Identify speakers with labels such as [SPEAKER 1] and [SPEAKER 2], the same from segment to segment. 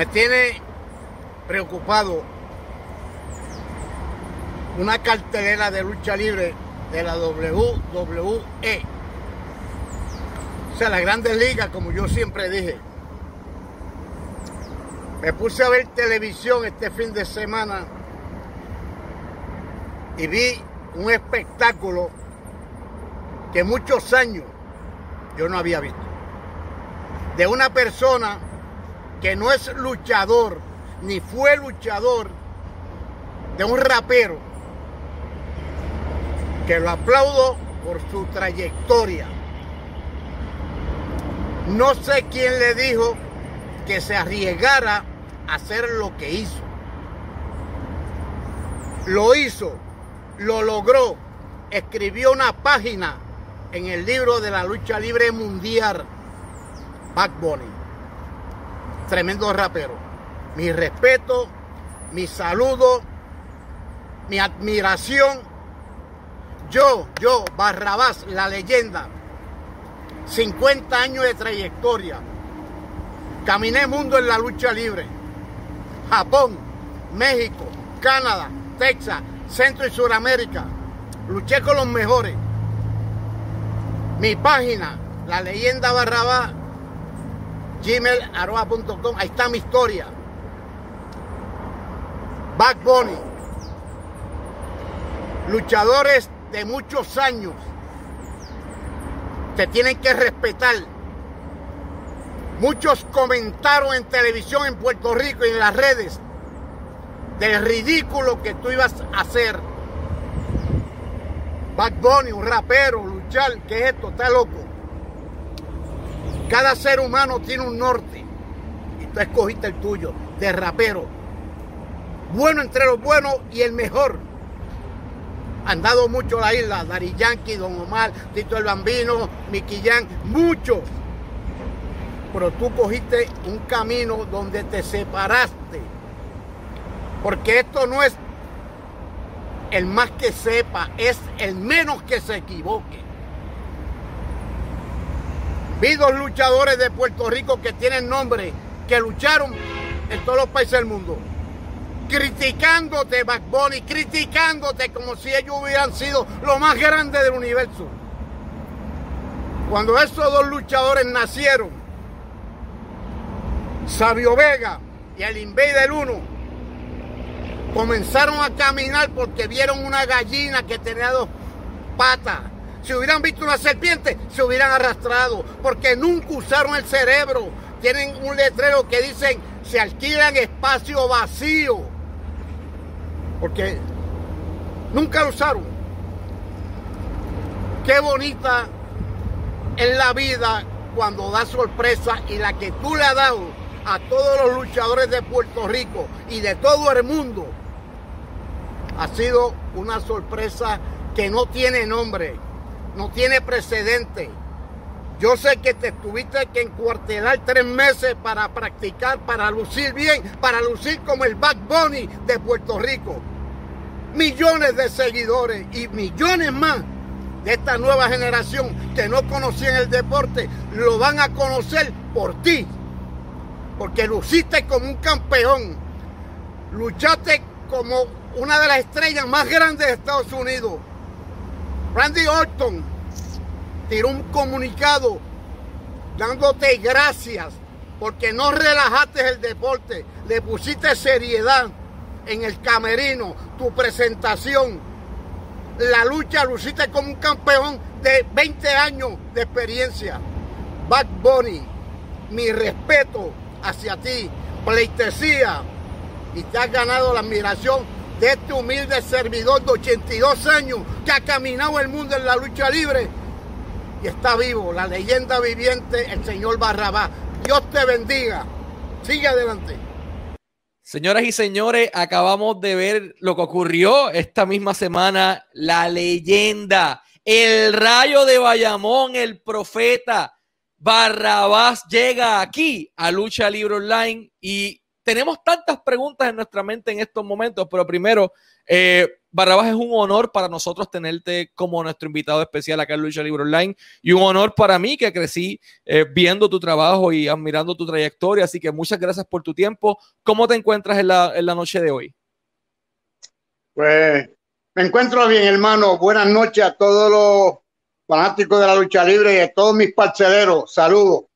[SPEAKER 1] Me tiene preocupado una cartelera de lucha libre de la WWE. O sea, la grandes ligas, como yo siempre dije. Me puse a ver televisión este fin de semana y vi un espectáculo que muchos años yo no había visto. De una persona que no es luchador, ni fue luchador, de un rapero, que lo aplaudo por su trayectoria. No sé quién le dijo que se arriesgara a hacer lo que hizo. Lo hizo, lo logró, escribió una página en el libro de la lucha libre mundial, Back Bunny. Tremendo rapero. Mi respeto, mi saludo, mi admiración. Yo, yo, Barrabás, la leyenda. 50 años de trayectoria. Caminé mundo en la lucha libre. Japón, México, Canadá, Texas, Centro y Suramérica. Luché con los mejores. Mi página, la leyenda barraba gmail.com, ahí está mi historia. Back. Luchadores de muchos años. Te tienen que respetar. Muchos comentaron en televisión en Puerto Rico y en las redes del ridículo que tú ibas a hacer. Bunny, un rapero, luchar, ¿qué es esto? Está loco. Cada ser humano tiene un norte. Y tú escogiste el tuyo, de rapero. Bueno entre los buenos y el mejor. Han dado mucho la isla. Dari Yankee, Don Omar, Tito el Bambino, Jan, muchos. Pero tú cogiste un camino donde te separaste. Porque esto no es el más que sepa, es el menos que se equivoque. Vi dos luchadores de Puerto Rico que tienen nombre, que lucharon en todos los países del mundo. Criticándote, Back Bunny, criticándote como si ellos hubieran sido lo más grande del universo. Cuando esos dos luchadores nacieron, Sabio Vega y el Invader 1, comenzaron a caminar porque vieron una gallina que tenía dos patas. Si hubieran visto una serpiente, se hubieran arrastrado, porque nunca usaron el cerebro. Tienen un letrero que dicen, se alquilan espacio vacío. Porque nunca lo usaron. Qué bonita es la vida cuando da sorpresa y la que tú le has dado a todos los luchadores de Puerto Rico y de todo el mundo ha sido una sorpresa que no tiene nombre, no tiene precedente. Yo sé que te tuviste que encuartelar tres meses para practicar, para lucir bien, para lucir como el Back Bunny de Puerto Rico. Millones de seguidores y millones más de esta nueva generación que no conocían el deporte lo van a conocer por ti. Porque luciste como un campeón. Luchaste como una de las estrellas más grandes de Estados Unidos. Randy Orton tiró un comunicado dándote gracias porque no relajaste el deporte, le pusiste seriedad en el camerino, tu presentación, la lucha, luciste como un campeón de 20 años de experiencia. Back Bunny, mi respeto hacia ti, pleitesía, y te has ganado la admiración de este humilde servidor de 82 años que ha caminado el mundo en la lucha libre y está vivo, la leyenda viviente, el señor Barrabás. Dios te bendiga. Sigue adelante.
[SPEAKER 2] Señoras y señores, acabamos de ver lo que ocurrió esta misma semana. La leyenda, el rayo de Bayamón, el profeta Barrabás llega aquí a Lucha Libre Online y tenemos tantas preguntas en nuestra mente en estos momentos, pero primero, eh, Barrabás, es un honor para nosotros tenerte como nuestro invitado especial acá en Lucha Libre Online y un honor para mí que crecí eh, viendo tu trabajo y admirando tu trayectoria. Así que muchas gracias por tu tiempo. ¿Cómo te encuentras en la, en la noche de hoy?
[SPEAKER 1] Pues me encuentro bien, hermano. Buenas noches a todos los fanáticos de la lucha libre y a todos mis parceleros. Saludos.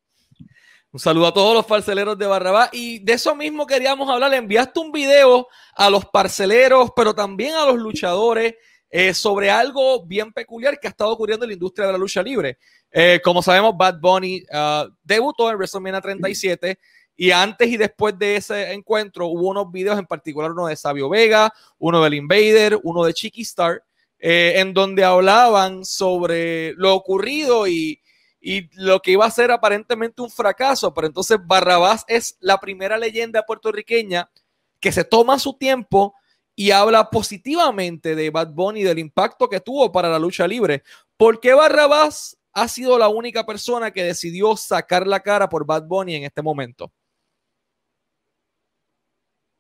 [SPEAKER 2] Un saludo a todos los parceleros de Barrabás. Y de eso mismo queríamos hablar. Le enviaste un video a los parceleros, pero también a los luchadores eh, sobre algo bien peculiar que ha estado ocurriendo en la industria de la lucha libre. Eh, como sabemos, Bad Bunny uh, debutó en WrestleMania 37 y antes y después de ese encuentro hubo unos videos, en particular uno de Sabio Vega, uno del Invader, uno de Chiqui Star, eh, en donde hablaban sobre lo ocurrido y y lo que iba a ser aparentemente un fracaso, pero entonces Barrabás es la primera leyenda puertorriqueña que se toma su tiempo y habla positivamente de Bad Bunny del impacto que tuvo para la lucha libre. ¿Por qué Barrabás ha sido la única persona que decidió sacar la cara por Bad Bunny en este momento?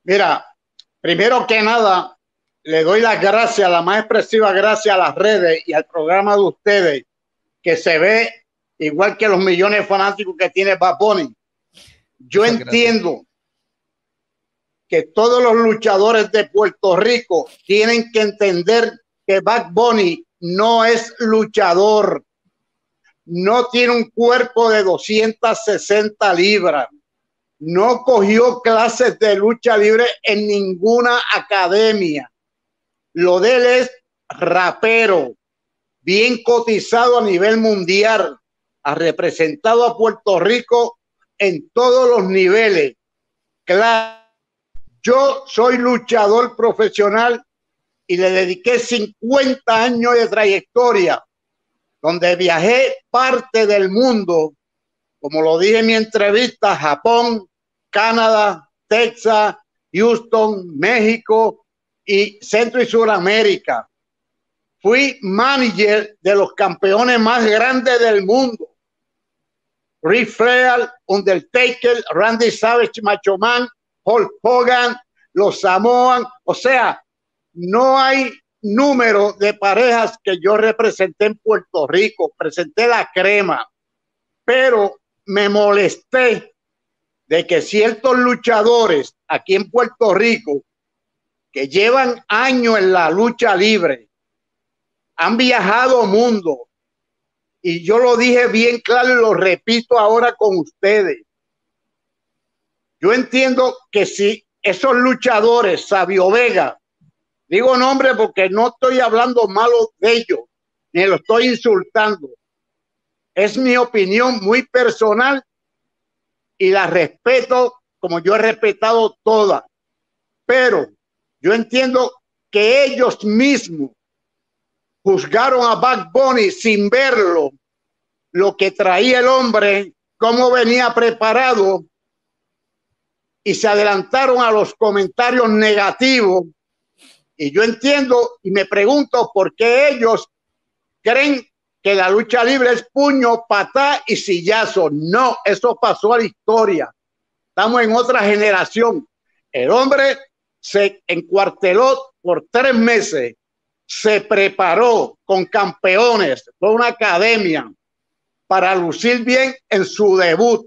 [SPEAKER 1] Mira, primero que nada, le doy las gracias, la más expresiva gracias a las redes y al programa de ustedes, que se ve igual que los millones de fanáticos que tiene Bad Bunny. Yo entiendo que todos los luchadores de Puerto Rico tienen que entender que Bad Bunny no es luchador, no tiene un cuerpo de 260 libras, no cogió clases de lucha libre en ninguna academia. Lo de él es rapero, bien cotizado a nivel mundial ha representado a Puerto Rico en todos los niveles. Claro, yo soy luchador profesional y le dediqué 50 años de trayectoria, donde viajé parte del mundo, como lo dije en mi entrevista, Japón, Canadá, Texas, Houston, México y Centro y Suramérica. Fui manager de los campeones más grandes del mundo Rick Flair, Undertaker, Randy Savage, Macho Man, Hulk Hogan, los Samoan, o sea, no hay número de parejas que yo representé en Puerto Rico, presenté la crema, pero me molesté de que ciertos luchadores aquí en Puerto Rico que llevan años en la lucha libre, han viajado mundo, y yo lo dije bien claro y lo repito ahora con ustedes. Yo entiendo que si esos luchadores, Sabio Vega, digo nombre porque no estoy hablando malo de ellos, ni lo estoy insultando. Es mi opinión muy personal y la respeto como yo he respetado todas. Pero yo entiendo que ellos mismos juzgaron a Bad Bunny sin verlo, lo que traía el hombre, cómo venía preparado, y se adelantaron a los comentarios negativos. Y yo entiendo y me pregunto por qué ellos creen que la lucha libre es puño, patá y sillazo. No, eso pasó a la historia. Estamos en otra generación. El hombre se encuarteló por tres meses se preparó con campeones, con una academia para lucir bien en su debut.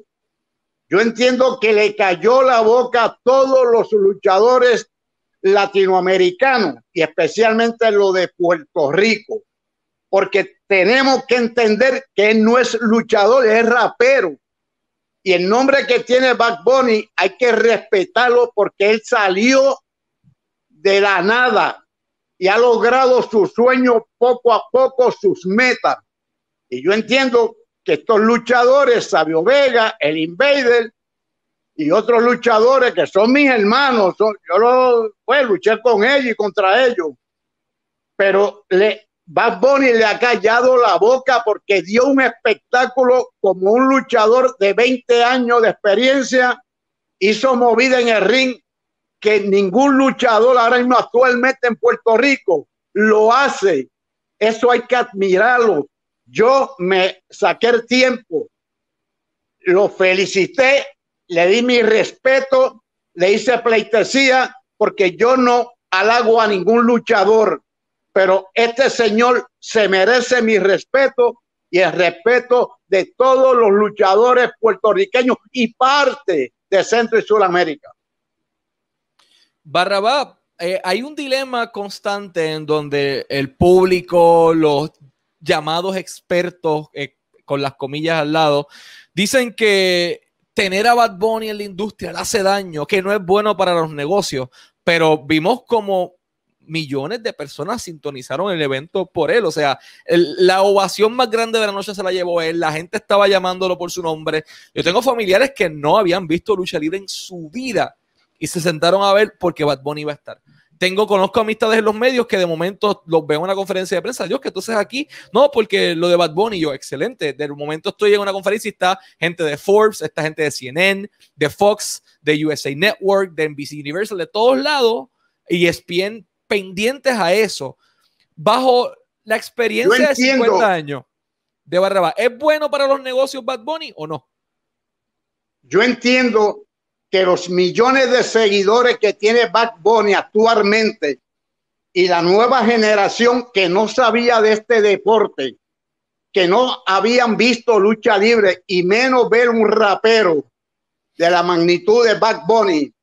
[SPEAKER 1] Yo entiendo que le cayó la boca a todos los luchadores latinoamericanos y especialmente lo de Puerto Rico, porque tenemos que entender que él no es luchador, es rapero. Y el nombre que tiene Bad Bunny hay que respetarlo porque él salió de la nada, y ha logrado sus sueños poco a poco, sus metas. Y yo entiendo que estos luchadores, Sabio Vega, el Invader y otros luchadores que son mis hermanos, yo lo, pues, luché con ellos y contra ellos, pero le, Bad Bunny le ha callado la boca porque dio un espectáculo como un luchador de 20 años de experiencia, hizo movida en el ring que ningún luchador ahora mismo actualmente en Puerto Rico lo hace. Eso hay que admirarlo. Yo me saqué el tiempo, lo felicité, le di mi respeto, le hice pleitesía porque yo no halago a ningún luchador, pero este señor se merece mi respeto y el respeto de todos los luchadores puertorriqueños y parte de Centro y Sudamérica.
[SPEAKER 2] Barrabá, eh, hay un dilema constante en donde el público, los llamados expertos, eh, con las comillas al lado, dicen que tener a Bad Bunny en la industria le hace daño, que no es bueno para los negocios, pero vimos como millones de personas sintonizaron el evento por él. O sea, la ovación más grande de la noche se la llevó él. La gente estaba llamándolo por su nombre. Yo tengo familiares que no habían visto lucha libre en su vida y se sentaron a ver porque Bad Bunny iba a estar. Tengo, conozco amistades en los medios que de momento los veo en una conferencia de prensa. Dios, que entonces aquí, no, porque lo de Bad Bunny, yo, excelente. De momento estoy en una conferencia y está gente de Forbes, está gente de CNN, de Fox, de USA Network, de NBC Universal, de todos lados, y ESPN pendientes a eso. Bajo la experiencia de 50 años de Barrabás, ¿es bueno para los negocios Bad Bunny o no?
[SPEAKER 1] Yo entiendo que los millones de seguidores que tiene Bad Bunny actualmente y la nueva generación que no sabía de este deporte, que no habían visto lucha libre y menos ver un rapero de la magnitud de Bad Bunny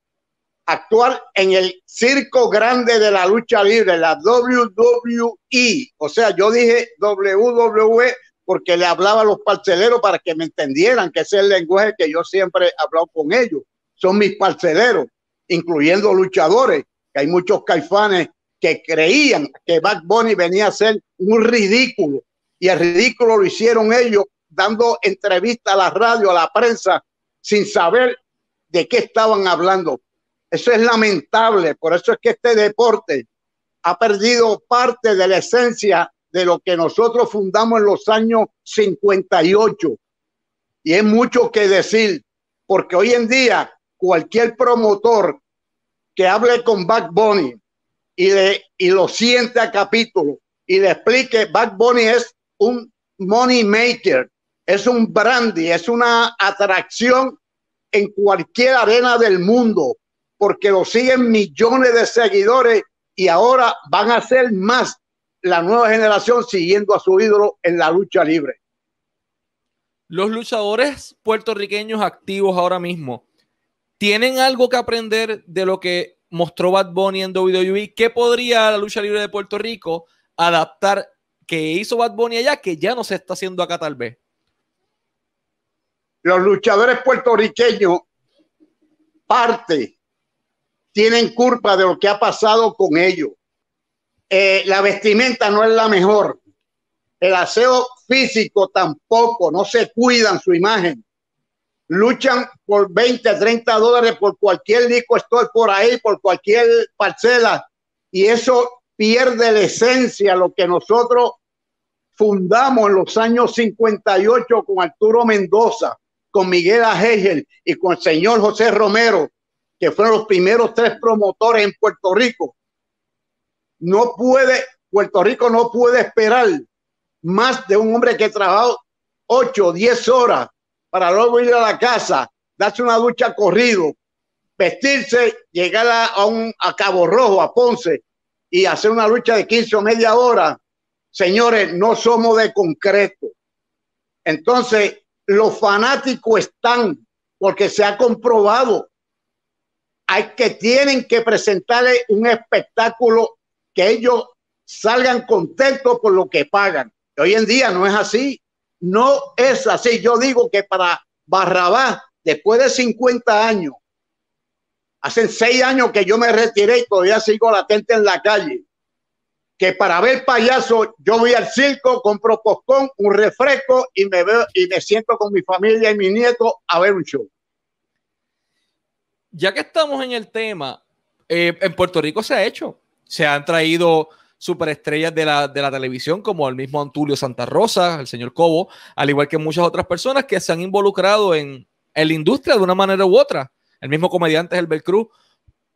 [SPEAKER 1] actuar en el circo grande de la lucha libre, la WWE. O sea, yo dije WWE porque le hablaba a los parceleros para que me entendieran, que es el lenguaje que yo siempre he hablado con ellos son mis parceleros, incluyendo luchadores, hay muchos caifanes que creían que Bad Bunny venía a ser un ridículo y el ridículo lo hicieron ellos dando entrevistas a la radio, a la prensa, sin saber de qué estaban hablando. Eso es lamentable, por eso es que este deporte ha perdido parte de la esencia de lo que nosotros fundamos en los años 58. Y es mucho que decir, porque hoy en día cualquier promotor que hable con Back Bunny y, lo siente a capítulo y le explique, Back Bunny es un money maker, es un brandy, es una atracción en cualquier arena del mundo, porque lo siguen millones de seguidores y ahora van a ser más la nueva generación siguiendo a su ídolo en la lucha libre.
[SPEAKER 2] Los luchadores puertorriqueños activos ahora mismo tienen algo que aprender de lo que mostró Bad Bunny en WWE. ¿Qué podría la lucha libre de Puerto Rico adaptar que hizo Bad Bunny allá que ya no se está haciendo acá tal vez?
[SPEAKER 1] Los luchadores puertorriqueños, parte, tienen culpa de lo que ha pasado con ellos. Eh, la vestimenta no es la mejor. El aseo físico tampoco, no se cuidan su imagen luchan por 20, 30 dólares por cualquier disco store por ahí, por cualquier parcela, y eso pierde la esencia, lo que nosotros fundamos en los años 58 con Arturo Mendoza, con Miguel Agegel y con el señor José Romero, que fueron los primeros tres promotores en Puerto Rico. No puede, Puerto Rico no puede esperar más de un hombre que trabajó 8, 10 horas para luego ir a la casa, darse una ducha corrido, vestirse, llegar a, un a Cabo Rojo, a Ponce y hacer una lucha de 15 o media hora. Señores, no somos de concreto. Entonces, los fanáticos están porque se ha comprobado. Hay que tienen que presentarle un espectáculo que ellos salgan contentos por lo que pagan. Hoy en día no es así. No es así. Yo digo que para Barrabás, después de 50 años, hace seis años que yo me retiré y todavía sigo latente en la calle, que para ver payaso yo voy al circo, compro postcón, un refresco y me veo y me siento con mi familia y mi nieto a ver un show.
[SPEAKER 2] Ya que estamos en el tema, eh, en Puerto Rico se ha hecho, se han traído superestrellas de la, de la televisión, como el mismo Antulio Santa Rosa, el señor Cobo, al igual que muchas otras personas que se han involucrado en, la industria de una manera u otra. El mismo comediante Herbert Cruz.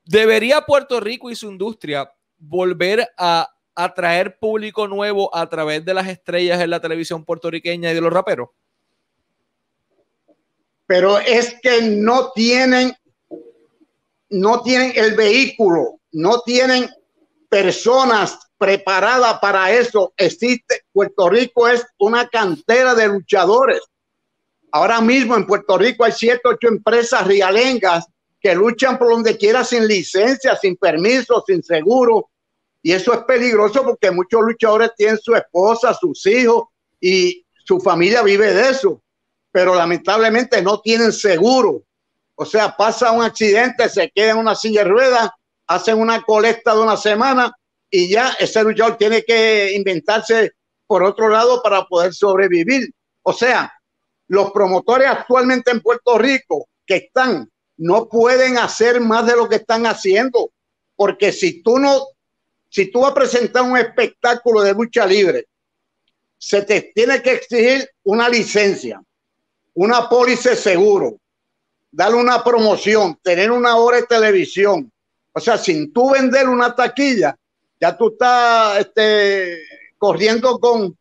[SPEAKER 2] ¿Debería Puerto Rico y su industria volver a atraer público nuevo a través de las estrellas en la televisión puertorriqueña y de los raperos?
[SPEAKER 1] Pero es que no tienen no tienen el vehículo, no tienen personas preparadas para eso. Existe, Puerto Rico es una cantera de luchadores. Ahora mismo en Puerto Rico hay siete, ocho empresas rialengas que luchan por donde quiera sin licencia, sin permiso, sin seguro. Y eso es peligroso porque muchos luchadores tienen su esposa, sus hijos y su familia vive de eso. Pero lamentablemente no tienen seguro. O sea, pasa un accidente, se queda en una silla de ruedas, hacen una colecta de una semana y ya ese luchador tiene que inventarse por otro lado para poder sobrevivir. O sea, los promotores actualmente en Puerto Rico que están no pueden hacer más de lo que están haciendo, porque si tú no, si tú vas a presentar un espectáculo de lucha libre, se te tiene que exigir una licencia, una póliza seguro, darle una promoción, tener una hora de televisión. O sea, sin tú vender una taquilla, ya tú estás este, corriendo con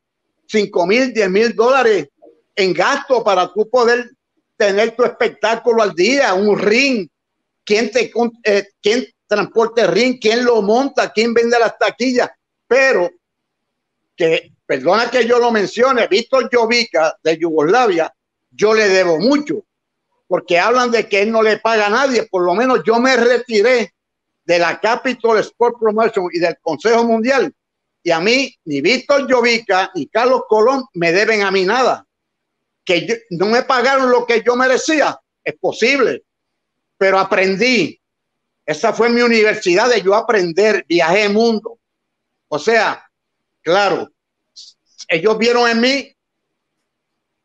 [SPEAKER 1] 5 mil, 10 mil dólares en gasto para tú poder tener tu espectáculo al día, un ring. ¿Quién, te, eh, quién transporte el ring? ¿Quién lo monta? ¿Quién vende las taquillas? Pero que, perdona que yo lo mencione, Víctor Jovica de Yugoslavia, yo le debo mucho porque hablan de que él no le paga a nadie. Por lo menos yo me retiré de la Capital Sport Promotion y del Consejo Mundial. Y a mí, ni Víctor Llovica ni Carlos Colón me deben a mí nada. Que no me pagaron lo que yo merecía. Es posible. Pero aprendí. Esa fue mi universidad de yo aprender. Viajé el mundo. O sea, claro, ellos vieron en mí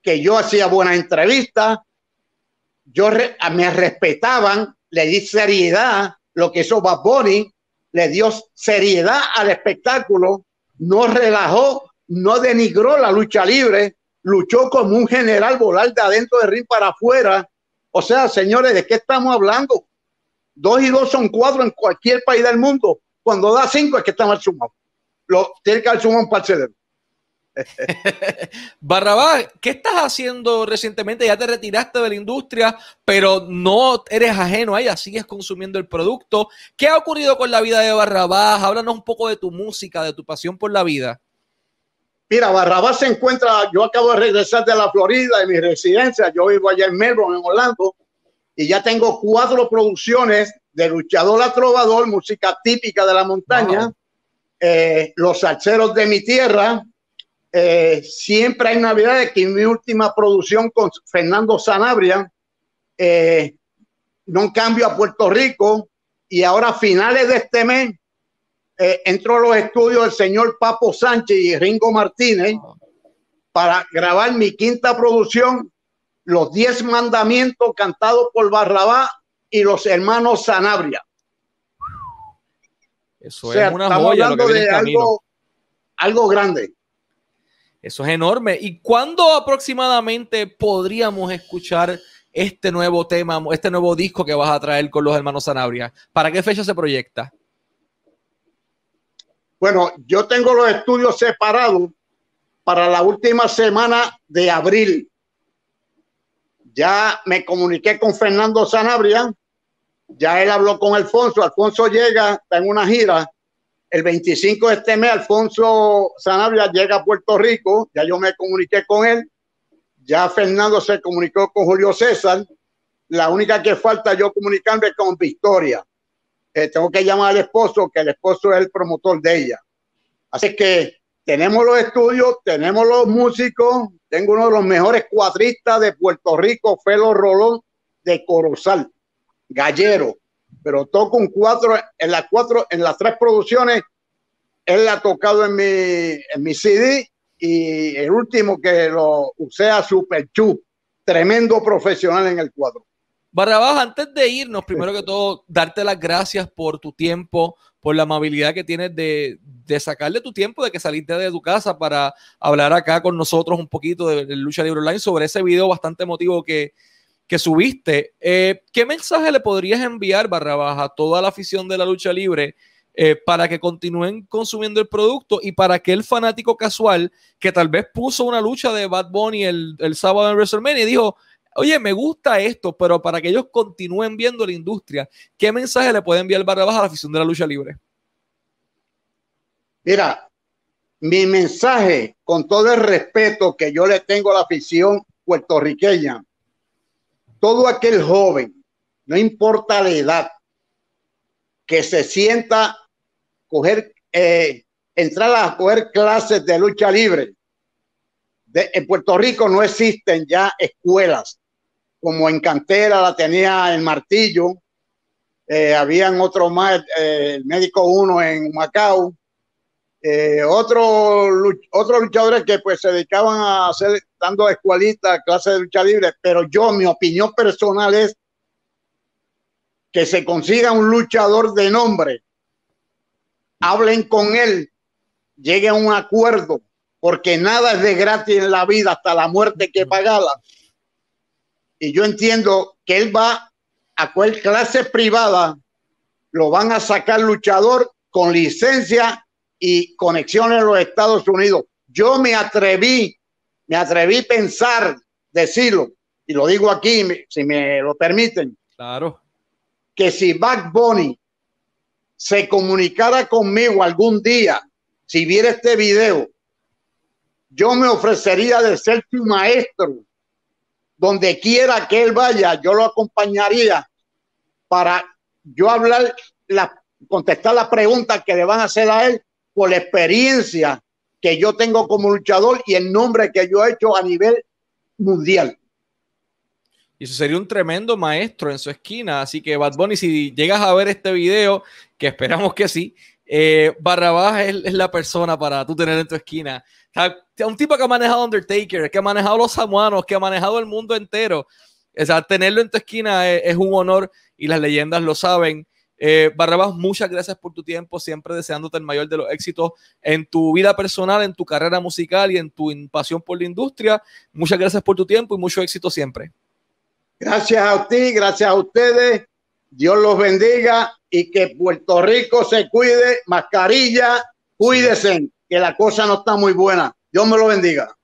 [SPEAKER 1] que yo hacía buenas entrevistas, yo me respetaban, le di seriedad, lo que hizo Bad Bunny, le dio seriedad al espectáculo, no relajó, no denigró la lucha libre, luchó como un general volar de adentro del ring para afuera. O sea, señores, ¿de qué estamos hablando? Dos y dos son cuatro en cualquier país del mundo. Cuando da cinco es que está mal sumado. Lo, tiene que haber sumado un.
[SPEAKER 2] Barrabás, ¿qué estás haciendo recientemente? Ya te retiraste de la industria, pero no eres ajeno a ella, sigues consumiendo el producto. ¿Qué ha ocurrido con la vida de Barrabás? Háblanos un poco de tu música, de tu pasión por la vida.
[SPEAKER 1] Mira, Barrabás se encuentra, yo acabo de regresar de la Florida, de mi residencia, yo vivo allá en Melbourne, en Orlando, y ya tengo cuatro producciones de luchador a trovador, música típica de la montaña, eh, Los salseros de mi tierra, eh, siempre hay navidades que en mi última producción con Fernando Sanabria, eh, no cambio a Puerto Rico y ahora a finales de este mes eh, entro a los estudios del señor Papo Sánchez y Ringo Martínez para grabar mi quinta producción, Los Diez Mandamientos cantados por Barrabá y los hermanos Sanabria.
[SPEAKER 2] Eso es una joya. Lo que de
[SPEAKER 1] algo, algo grande.
[SPEAKER 2] Eso es enorme. ¿Y cuándo aproximadamente podríamos escuchar este nuevo tema, este nuevo disco que vas a traer con los hermanos Sanabria? ¿Para qué fecha se proyecta?
[SPEAKER 1] Bueno, yo tengo los estudios separados para la última semana de abril. Ya me comuniqué con Fernando Sanabria, ya él habló con Alfonso, Alfonso llega, está en una gira el 25 de este mes, Alfonso Sanabria llega a Puerto Rico, ya yo me comuniqué con él, ya Fernando se comunicó con Julio César, la única que falta yo comunicarme con Victoria. Eh, tengo que llamar al esposo, que el esposo es el promotor de ella. Así que tenemos los estudios, tenemos los músicos, tengo uno de los mejores cuadristas de Puerto Rico, Felo Rolón de Corozal, Gallero pero toco un cuatro, en las cuatro, en las tres producciones, él ha tocado en mi, en mi CD y el último que lo usé a Super Chup, tremendo profesional en el cuadro.
[SPEAKER 2] Barrabás, antes de irnos, primero que todo, darte las gracias por tu tiempo, por la amabilidad que tienes de, de sacarle tu tiempo, de que saliste de tu casa para hablar acá con nosotros un poquito de, de Lucha Libre Online sobre ese video bastante emotivo que, que subiste. Eh, ¿Qué mensaje le podrías enviar, barra baja, a toda la afición de la lucha libre eh, para que continúen consumiendo el producto y para que el fanático casual que tal vez puso una lucha de Bad Bunny el, sábado en WrestleMania y dijo, oye, me gusta esto, pero para que ellos continúen viendo la industria, ¿qué mensaje le puede enviar Barrabás a la afición de la lucha libre?
[SPEAKER 1] Mira, mi mensaje, con todo el respeto que yo le tengo a la afición puertorriqueña, todo aquel joven, no importa la edad, que se sienta coger, eh, entrar a coger clases de lucha libre. en Puerto Rico no existen ya escuelas como en Cantera la tenía el Martillo, eh, habían otro más, eh, el médico uno en Macao, eh, otros luchadores que pues se dedicaban a hacer, dando escuelitas, clases de lucha libre, pero yo, mi opinión personal es que se consiga un luchador de nombre, hablen con él, lleguen a un acuerdo, porque nada es de gratis en la vida hasta la muerte que pagarla. Y yo entiendo que él va a cual clase privada, lo van a sacar luchador con licencia y conexiones en los Estados Unidos. Yo me atreví, me atreví a pensar, decirlo, y lo digo aquí, si me lo permiten.
[SPEAKER 2] Claro.
[SPEAKER 1] Que si Back Bunny se comunicara conmigo algún día, si viera este video, yo me ofrecería de ser tu maestro. Donde quiera que él vaya, yo lo acompañaría para yo hablar, la, contestar las preguntas que le van a hacer a él por la experiencia que yo tengo como luchador y el nombre que yo he hecho a nivel mundial.
[SPEAKER 2] Y eso sería un tremendo maestro en su esquina. Así que, Bad Bunny, si llegas a ver este video, que esperamos que sí, eh, Barrabás es, la persona para tú tener en tu esquina. un tipo que ha manejado Undertaker, que ha manejado los samuanos, que ha manejado el mundo entero. O sea, tenerlo en tu esquina es un honor y las leyendas lo saben. Eh, Barrabás, muchas gracias por tu tiempo, siempre deseándote el mayor de los éxitos en tu vida personal, en tu carrera musical y en tu pasión por la industria. Muchas gracias por tu tiempo y mucho éxito siempre.
[SPEAKER 1] Gracias a ti, gracias a ustedes. Dios los bendiga y que Puerto Rico se cuide. Mascarilla, cuídense, que la cosa no está muy buena. Dios me lo bendiga.